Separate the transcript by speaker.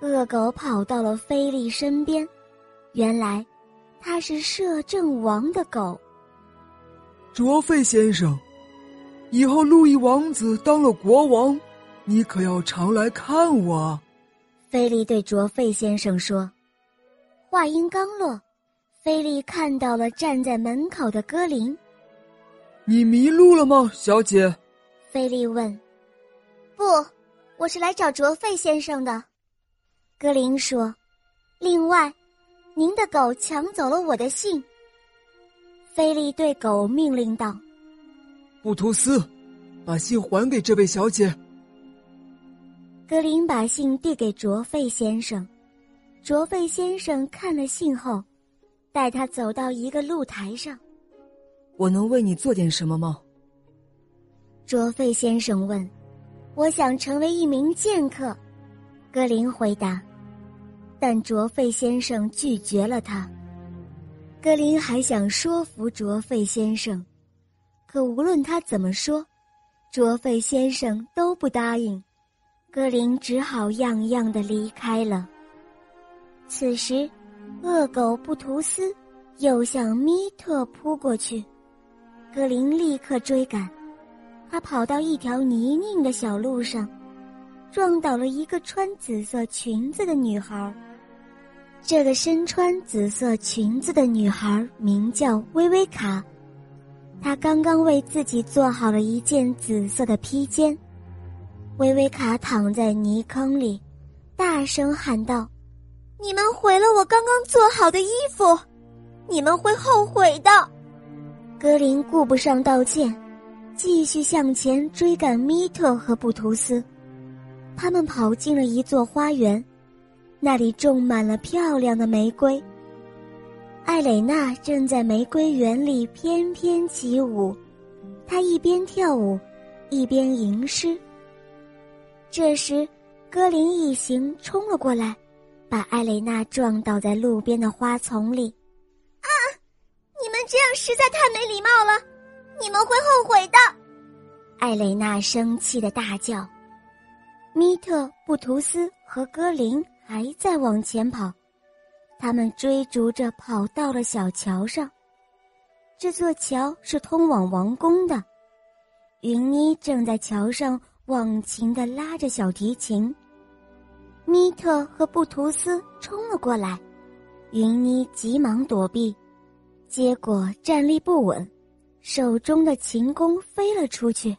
Speaker 1: 恶狗跑到了菲利身边，原来他是摄政王的狗。
Speaker 2: 卓费先生，以后路易王子当了国王，你可要常来看我。
Speaker 1: 菲利对卓费先生说。话音刚落，菲利看到了站在门口的格林。
Speaker 2: 你迷路了吗，小姐？
Speaker 1: 菲利问。不，我是来找卓费先生的。格林说。另外，您的狗抢走了我的信。菲利对狗命令道：“
Speaker 2: 布图斯，把信还给这位小姐。”
Speaker 1: 格林把信递给卓费先生，卓费先生看了信后，带他走到一个露台上。
Speaker 2: “我能为你做点什么吗？”
Speaker 1: 卓费先生问。“我想成为一名剑客。”格林回答，但卓费先生拒绝了他。格林还想说服卓费先生，可无论他怎么说，卓费先生都不答应。格林只好样样的离开了。此时，恶狗布图斯又向米特扑过去，格林立刻追赶。他跑到一条泥泞的小路上，撞倒了一个穿紫色裙子的女孩。这个身穿紫色裙子的女孩名叫薇薇卡，她刚刚为自己做好了一件紫色的披肩。薇薇卡躺在泥坑里，大声喊道：“你们毁了我刚刚做好的衣服，你们会后悔的！”格林顾不上道歉，继续向前追赶米特和布图斯。他们跑进了一座花园。那里种满了漂亮的玫瑰。艾蕾娜正在玫瑰园里翩翩起舞，她一边跳舞，一边吟诗。这时，格林一行冲了过来，把艾蕾娜撞倒在路边的花丛里。啊！你们这样实在太没礼貌了，你们会后悔的！艾蕾娜生气的大叫。米特、布图斯和格林。还在往前跑，他们追逐着跑到了小桥上。这座桥是通往王宫的。云妮正在桥上忘情的拉着小提琴。米特和布图斯冲了过来，云妮急忙躲避，结果站立不稳，手中的琴弓飞了出去。